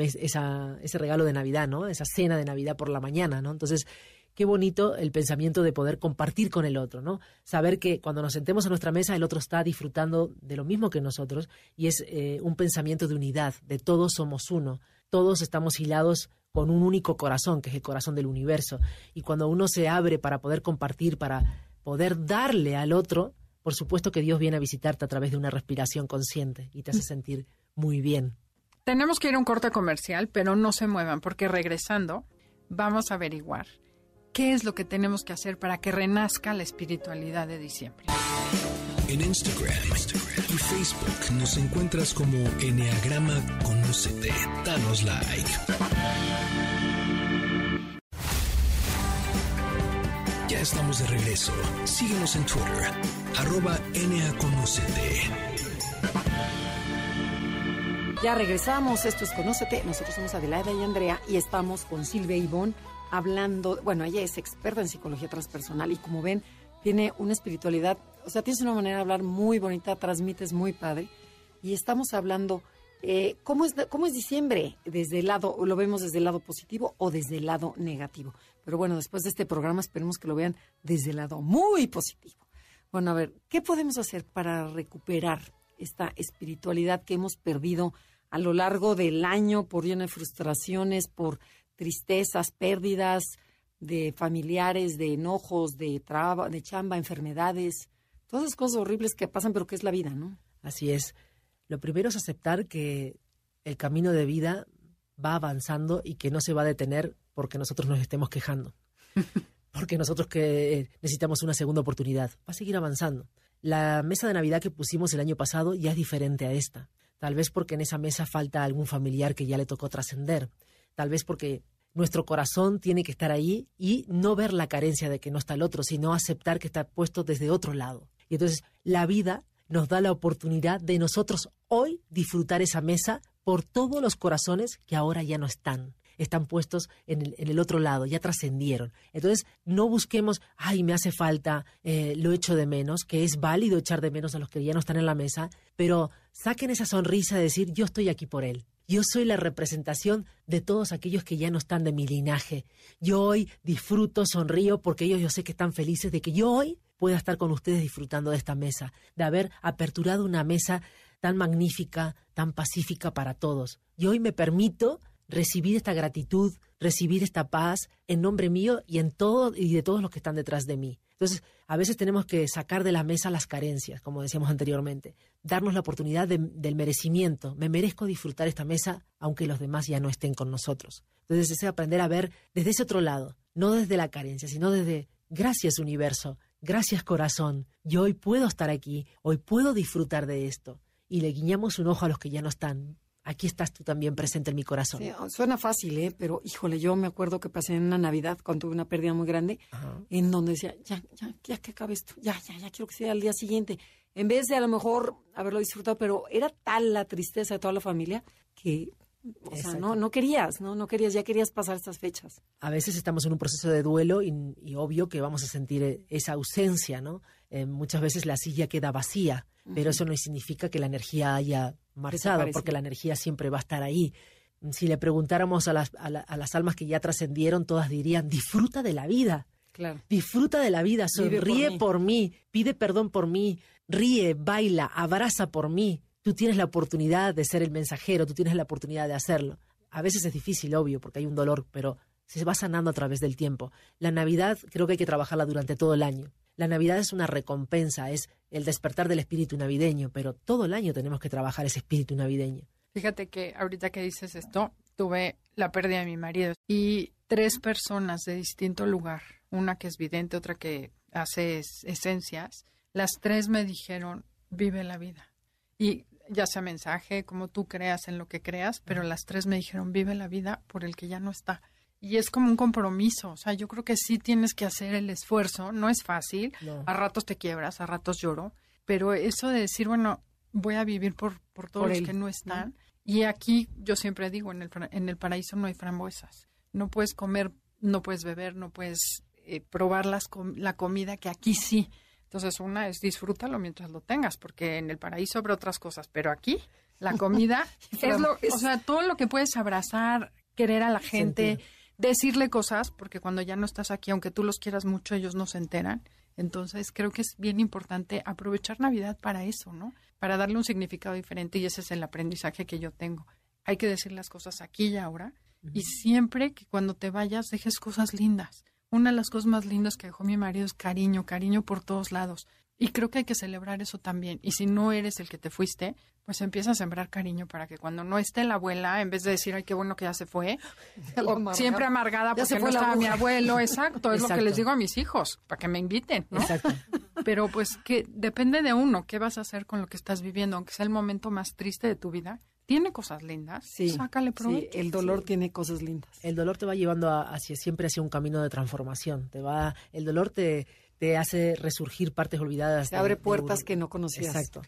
ese regalo de Navidad, ¿no? esa cena de Navidad por la mañana. ¿no? Entonces, qué bonito el pensamiento de poder compartir con el otro, ¿no? Saber que cuando nos sentemos a nuestra mesa el otro está disfrutando de lo mismo que nosotros y es eh, un pensamiento de unidad, de todos somos uno, todos estamos hilados con un único corazón, que es el corazón del universo. Y cuando uno se abre para poder compartir, para poder darle al otro, por supuesto que Dios viene a visitarte a través de una respiración consciente y te hace sentir muy bien. Tenemos que ir a un corte comercial, pero no se muevan porque regresando vamos a averiguar ¿Qué es lo que tenemos que hacer para que renazca la espiritualidad de diciembre? En Instagram, y Facebook nos encuentras como Enneagrama Conócete. Danos like. Ya estamos de regreso. Síguenos en Twitter, arroba Conocete. Ya regresamos, esto es Conócete. Nosotros somos Adelaida y Andrea y estamos con Silvia Ivonne hablando, bueno, ella es experta en psicología transpersonal y como ven, tiene una espiritualidad, o sea, tienes una manera de hablar muy bonita, transmites muy padre. Y estamos hablando, eh, ¿cómo, es, ¿cómo es diciembre? Desde el lado, lo vemos desde el lado positivo o desde el lado negativo. Pero bueno, después de este programa esperemos que lo vean desde el lado muy positivo. Bueno, a ver, ¿qué podemos hacer para recuperar esta espiritualidad que hemos perdido a lo largo del año por lleno de frustraciones, por tristezas, pérdidas de familiares, de enojos, de, traba, de chamba, enfermedades, todas esas cosas horribles que pasan, pero que es la vida, ¿no? Así es. Lo primero es aceptar que el camino de vida va avanzando y que no se va a detener porque nosotros nos estemos quejando. porque nosotros que necesitamos una segunda oportunidad. Va a seguir avanzando. La mesa de Navidad que pusimos el año pasado ya es diferente a esta. Tal vez porque en esa mesa falta algún familiar que ya le tocó trascender tal vez porque nuestro corazón tiene que estar ahí y no ver la carencia de que no está el otro, sino aceptar que está puesto desde otro lado. Y entonces la vida nos da la oportunidad de nosotros hoy disfrutar esa mesa por todos los corazones que ahora ya no están están puestos en el, otro lado, ya trascendieron. Entonces, no busquemos, ay, me hace falta, eh, lo echo de menos, que es válido echar de menos a los que ya no están en la mesa, pero saquen esa sonrisa de decir, yo estoy aquí por él. Yo soy la representación de todos aquellos que ya no están de mi linaje. Yo hoy disfruto, sonrío, porque ellos yo sé que están felices de que yo hoy pueda estar con ustedes disfrutando de esta mesa, de haber aperturado una mesa tan magnífica, tan pacífica para todos. Y hoy me permito recibir esta gratitud, recibir esta paz en nombre mío y en todo y de todos los que están detrás de mí. Entonces, a veces tenemos que sacar de la mesa las carencias, como decíamos anteriormente, darnos la oportunidad del merecimiento. Me merezco disfrutar esta mesa aunque los demás ya no estén con nosotros. Entonces, es aprender a ver desde ese otro lado, no desde la carencia, sino desde gracias universo, gracias corazón, yo hoy puedo estar aquí, hoy puedo disfrutar de esto. Y le guiñamos un ojo a los que ya no están aquí estás tú también presente en mi corazón. suena fácil, ¿eh? Pero híjole, yo me acuerdo que pasé en una Navidad cuando tuve una pérdida muy grande, en donde decía, ya, ya, ya que acabe esto, ya, ya, ya quiero que sea el día siguiente. En vez de a lo mejor haberlo disfrutado, pero era tal la tristeza de toda la familia que o sea, no, no querías, ¿no? No querías, ya querías pasar estas fechas. A veces estamos en un proceso de duelo y, obvio que vamos a sentir eh, esa ausencia, ¿no? Eh, muchas veces la silla queda vacía, pero eso no significa que la energía haya marchado, porque la energía siempre va a estar ahí. Si le preguntáramos a las, a, las almas que ya trascendieron, todas dirían, disfruta de la vida. Claro. Disfruta de la vida, sonríe por mí. pide perdón por mí, ríe, baila, abraza por mí. Tú tienes la oportunidad de ser el mensajero, tú tienes la oportunidad de hacerlo. A veces es difícil, obvio, porque hay un dolor, pero se va sanando a través del tiempo. La Navidad creo que hay que trabajarla durante todo el año. La Navidad es una recompensa, es el despertar del espíritu navideño, pero todo el año tenemos que trabajar ese espíritu navideño. Fíjate que ahorita que dices esto, tuve la pérdida de mi marido y tres personas de distinto lugar, una que es vidente, otra que hace esencias, las tres me dijeron, vive la vida. Y ya sea mensaje, como tú creas en lo que creas, pero las tres me dijeron, vive la vida por el que ya no está. Y es como un compromiso, o sea, yo creo que sí tienes que hacer el esfuerzo, no es fácil, a ratos te quiebras, a ratos lloro, pero eso de decir, bueno, voy a vivir por, por todos los que no están. Y aquí yo siempre digo, en el, en el paraíso no hay frambuesas. No puedes comer, no puedes beber, no puedes eh, probar las la comida que aquí sí. Entonces, una es disfrútalo mientras lo tengas, porque en el paraíso habrá otras cosas, pero aquí la comida es lo, o sea, todo lo que puedes abrazar, querer a la gente, decirle cosas, porque cuando ya no estás aquí, aunque tú los quieras mucho, ellos no se enteran. Entonces, creo que es bien importante aprovechar Navidad para eso, ¿no? Para darle un significado diferente y ese es el aprendizaje que yo tengo. Hay que decir las cosas aquí y ahora y siempre que cuando te vayas dejes cosas lindas. Una de las cosas más lindas que dejó mi marido es cariño, cariño por todos lados. Y creo que hay que celebrar eso también. Y si no eres el que te fuiste, pues empieza a sembrar cariño para que cuando no esté la abuela, en vez de decir, ay, qué bueno que ya se fue, siempre amargada porque no estaba mi abuelo, exacto, es lo que les digo a mis hijos, para que me inviten, ¿no? Exacto. Pero pues que depende de uno, qué vas a hacer con lo que estás viviendo, aunque sea el momento más triste de tu vida, tiene cosas lindas. Sí, sácale provecho. Sí, el dolor tiene cosas lindas. El dolor te va llevando hacia siempre hacia un camino de transformación. Te va, el dolor te, te hace resurgir partes olvidadas. Te abre puertas que no conocías. Exacto.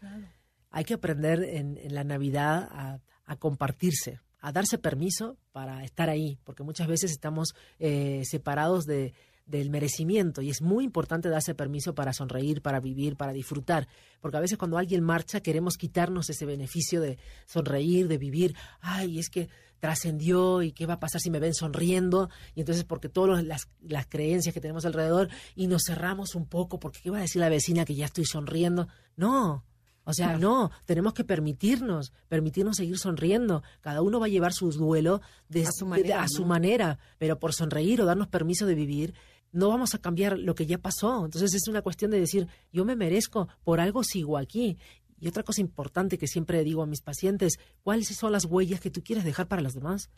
Hay que aprender en, la Navidad a, compartirse, a darse permiso para estar ahí, porque muchas veces estamos eh, separados de, del merecimiento. Y es muy importante darse permiso para sonreír, para vivir, para disfrutar, porque a veces cuando alguien marcha queremos quitarnos ese beneficio de sonreír, de vivir, ay, es que trascendió y qué va a pasar si me ven sonriendo y entonces porque todas las, las creencias que tenemos alrededor y nos cerramos un poco porque qué va a decir la vecina que ya estoy sonriendo, no, o sea, no, tenemos que permitirnos, permitirnos seguir sonriendo. Cada uno va a llevar su duelo de, a, su manera, a su manera, pero por sonreír o darnos permiso de vivir, no vamos a cambiar lo que ya pasó. Entonces es una cuestión de decir, yo me merezco, por algo sigo aquí. Y otra cosa importante que siempre digo a mis pacientes, ¿cuáles son las huellas que tú quieres dejar para los demás?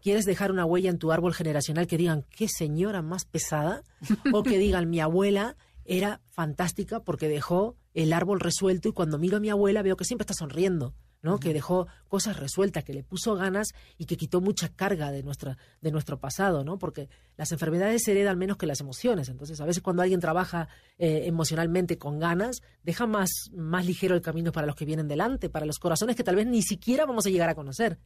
¿Quieres dejar una huella en tu árbol generacional que digan, qué señora más pesada? o que digan, mi abuela era fantástica porque dejó el árbol resuelto y cuando miro a mi abuela veo que siempre está sonriendo. ¿No? Que dejó cosas resueltas, que le puso ganas y que quitó mucha carga de nuestra de nuestro pasado, ¿no? Porque las enfermedades se heredan menos que las emociones. Entonces, a veces cuando alguien trabaja eh, emocionalmente con ganas, deja más más ligero el camino para los que vienen delante, para los corazones que tal vez ni siquiera vamos a llegar a conocer.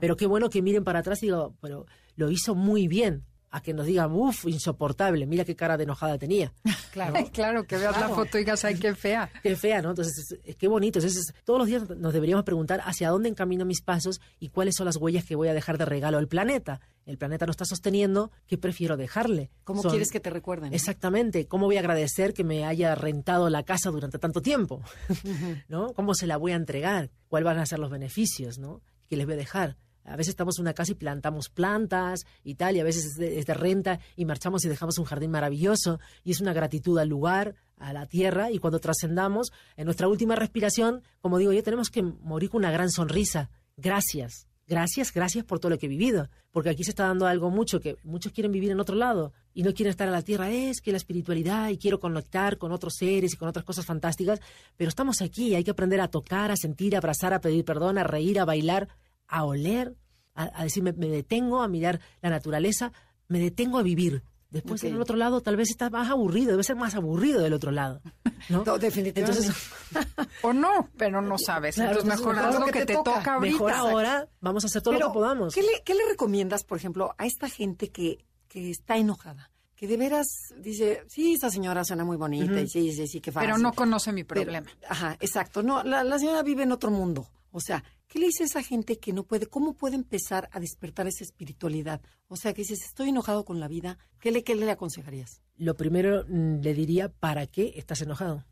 Pero qué bueno que miren para atrás y digo, pero lo hizo muy bien a que nos digan, uff, insoportable, mira qué cara de enojada tenía. Claro, claro, que veas la foto y digas, ay, qué fea. Qué fea, ¿no? Entonces, qué bonito. Entonces, todos los días nos deberíamos preguntar hacia dónde encamino mis pasos y cuáles son las huellas que voy a dejar de regalo al planeta. El planeta no está sosteniendo, ¿qué prefiero dejarle? ¿Cómo quieres que te recuerden? Exactamente. ¿Cómo voy a agradecer que me haya rentado la casa durante tanto tiempo? ¿No? ¿Cómo se la voy a entregar? ¿Cuáles van a ser los beneficios, ¿no? Que les voy a dejar a veces estamos en una casa y plantamos plantas y tal, y a veces es de, renta y marchamos y dejamos un jardín maravilloso y es una gratitud al lugar, a la tierra, y cuando trascendamos, en nuestra última respiración, como digo yo, tenemos que morir con una gran sonrisa. Gracias. Gracias, gracias por todo lo que he vivido, porque aquí se está dando algo mucho que muchos quieren vivir en otro lado y no quieren estar en la tierra. Es que la espiritualidad y quiero conectar con otros seres y con otras cosas fantásticas, pero estamos aquí, hay que aprender a tocar, a sentir, a abrazar, a pedir perdón, a reír, a bailar a oler, a, decir, me, detengo a mirar la naturaleza, me detengo a vivir. Después en el otro lado tal vez está más aburrido, debe ser más aburrido del otro lado. ¿no? definitivamente. o no, pero no sabes. entonces mejor haz lo que, te, toca. ahorita. Mejor ahora vamos a hacer todo lo que podamos. ¿qué le, ¿Qué le recomiendas, por ejemplo, a esta gente que, que está enojada? que de veras dice, sí, esta señora suena muy bonita y sí, sí, sí, que fácil. Pero no conoce mi problema. ajá, exacto. No, la, la, señora vive en otro mundo. O sea, ¿Qué le dice a esa gente que no puede? ¿Cómo puede empezar a despertar esa espiritualidad? O sea, que dices, estoy enojado con la vida, ¿qué le, qué le aconsejarías? Lo primero mm, le diría, ¿para qué estás enojado?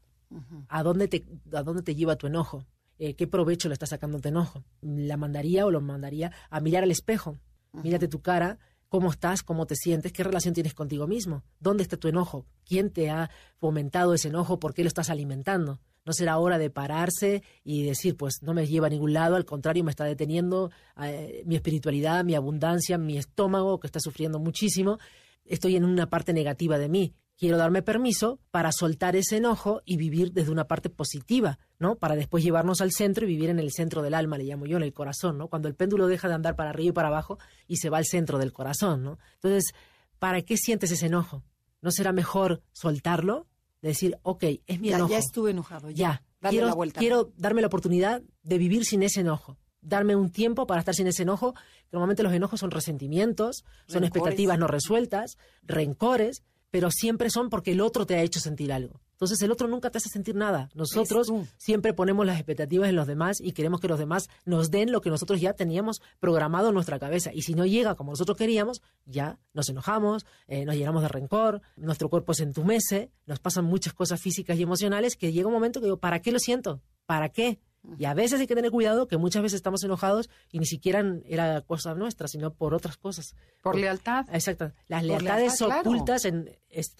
¿A, dónde te, ¿A dónde te lleva tu enojo? Eh, ¿Qué provecho le está sacando tu enojo? La mandaría o lo mandaría a mirar al espejo. Mírate tu cara, cómo estás, cómo te sientes, qué relación tienes contigo mismo, dónde está tu enojo, quién te ha fomentado ese enojo, por qué lo estás alimentando. No será hora de pararse y decir, pues no me lleva a ningún lado, al contrario, me está deteniendo eh, mi espiritualidad, mi abundancia, mi estómago, que está sufriendo muchísimo. Estoy en una parte negativa de mí. quiero darme permiso para soltar ese enojo y vivir desde una parte positiva, ¿no? Para después llevarnos al centro y vivir en el centro del alma, le llamo yo, en el corazón, ¿no? Cuando el péndulo deja de andar para arriba y para abajo y se va al centro del corazón, ¿no? Entonces, ¿para qué sientes ese enojo? ¿No será mejor soltarlo? Decir, ok, es mi enojo. Ya estuve enojado, ya. quiero, quiero darme la oportunidad de vivir sin ese enojo darme un tiempo para estar sin ese enojo. Normalmente los enojos son resentimientos, son expectativas no resueltas, rencores, pero siempre son porque el otro te ha hecho sentir algo. Entonces el otro nunca te hace sentir nada. Nosotros siempre ponemos las expectativas en los demás y queremos que los demás nos den lo que nosotros ya teníamos programado en nuestra cabeza. Y si no llega como nosotros queríamos, ya nos enojamos, eh, nos llenamos de rencor, nuestro cuerpo se entumece, nos pasan muchas cosas físicas y emocionales que llega un momento que digo, ¿para qué lo siento? ¿Para qué? Y a veces hay que tener cuidado que muchas veces estamos enojados y ni siquiera era cosa nuestra, sino por otras cosas. Por, lealtad. Exacto. Las lealtades ocultas, en, es,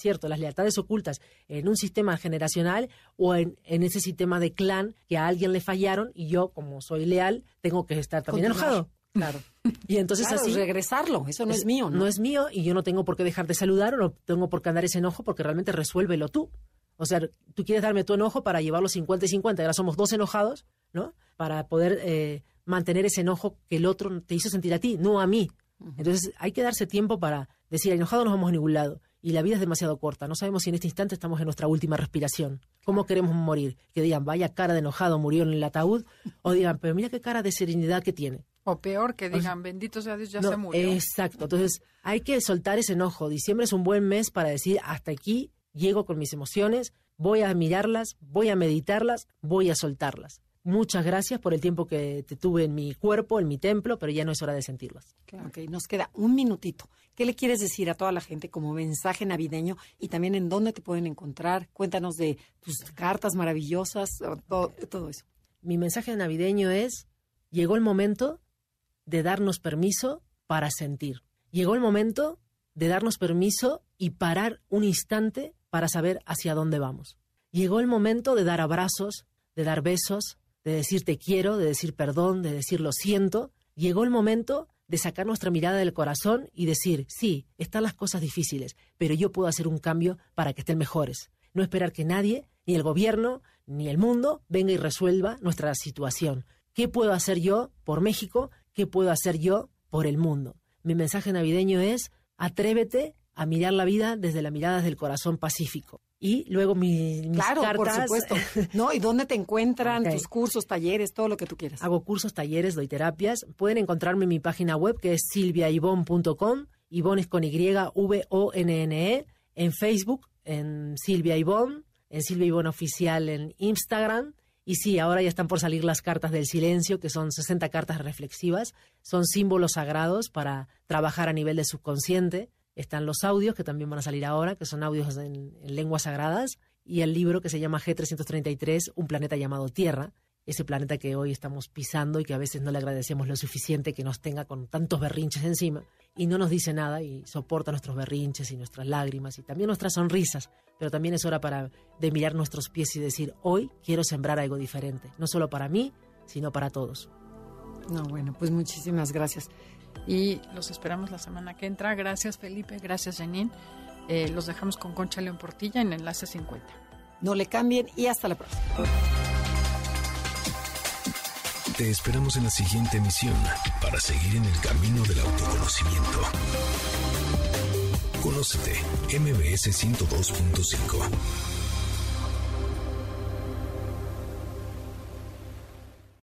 cierto, las lealtades ocultas en un sistema generacional o en, ese sistema de clan que a alguien le fallaron y yo, como soy leal, tengo que estar también enojado. Claro. Y entonces así. regresarlo, eso no es, mío, ¿no? No es mío y yo no tengo por qué dejar de saludar o no tengo por qué andar ese enojo porque realmente resuélvelo tú. O sea, tú quieres darme tu enojo para llevarlo 50 y 50, ahora somos dos enojados, ¿no? Para poder eh, mantener ese enojo que el otro te hizo sentir a ti, no a mí. Entonces hay que darse tiempo para decir, enojado no vamos a ningún lado. Y la vida es demasiado corta. No sabemos si en este instante estamos en nuestra última respiración. ¿Cómo queremos morir? Que digan, vaya cara de enojado, murió en el ataúd. O digan, pero mira qué cara de serenidad que tiene. O peor, que digan, bendito sea Dios, ya se murió. Exacto. Entonces hay que soltar ese enojo. Diciembre es un buen mes para decir, hasta aquí llego con mis emociones, voy a mirarlas, voy a meditarlas, voy a soltarlas. Muchas gracias por el tiempo que te tuve en mi cuerpo, en mi templo, pero ya no es hora de sentirlas. Ok, nos queda un minutito. ¿Qué le quieres decir a toda la gente como mensaje navideño y también en dónde te pueden encontrar? Cuéntanos de tus cartas maravillosas, todo, todo eso. Mi mensaje navideño es, llegó el momento de darnos permiso para sentir. Llegó el momento de darnos permiso y parar un instante para saber hacia dónde vamos. Llegó el momento de dar abrazos, de dar besos, de decir te quiero, de decir perdón, de decir lo siento. Llegó el momento de sacar nuestra mirada del corazón y decir, sí, están las cosas difíciles, pero yo puedo hacer un cambio para que estén mejores. No esperar que nadie, ni el gobierno, ni el mundo, venga y resuelva nuestra situación. ¿Qué puedo hacer yo por México? ¿Qué puedo hacer yo por el mundo? Mi mensaje navideño es, atrévete a mirar la vida desde la mirada del corazón pacífico. Y luego mis, mis claro, por supuesto. ¿No? ¿Y dónde te encuentran tus cursos, talleres, todo lo que tú quieras? Hago cursos, talleres, doy terapias. Pueden encontrarme en mi página web que es silviaibon.com. Ivonne es con Y, V-O-N-N-E. En Facebook, en Silvia Ivonne. En Silvia Ivonne Oficial en Instagram. Y sí, ahora ya están por salir las cartas del silencio, que son 60 cartas reflexivas. Son símbolos sagrados para trabajar a nivel de subconsciente están los audios, que también van a salir ahora, que son audios en, lenguas sagradas, y el libro que se llama G333, Un planeta llamado Tierra, ese planeta que hoy estamos pisando y que a veces no le agradecemos lo suficiente que nos tenga con tantos berrinches encima y no nos dice nada y soporta nuestros berrinches y nuestras lágrimas y también nuestras sonrisas, pero también es hora para de mirar nuestros pies y decir, hoy quiero sembrar algo diferente, no solo para mí, sino para todos. No, bueno, pues muchísimas gracias y los esperamos la semana que entra. Gracias Felipe, gracias Janine. Eh, los dejamos con Concha León Portilla en Enlace 50. No le cambien y hasta la próxima. Te esperamos en la siguiente emisión para seguir en el camino del autoconocimiento. Conócete, MBS 102.5.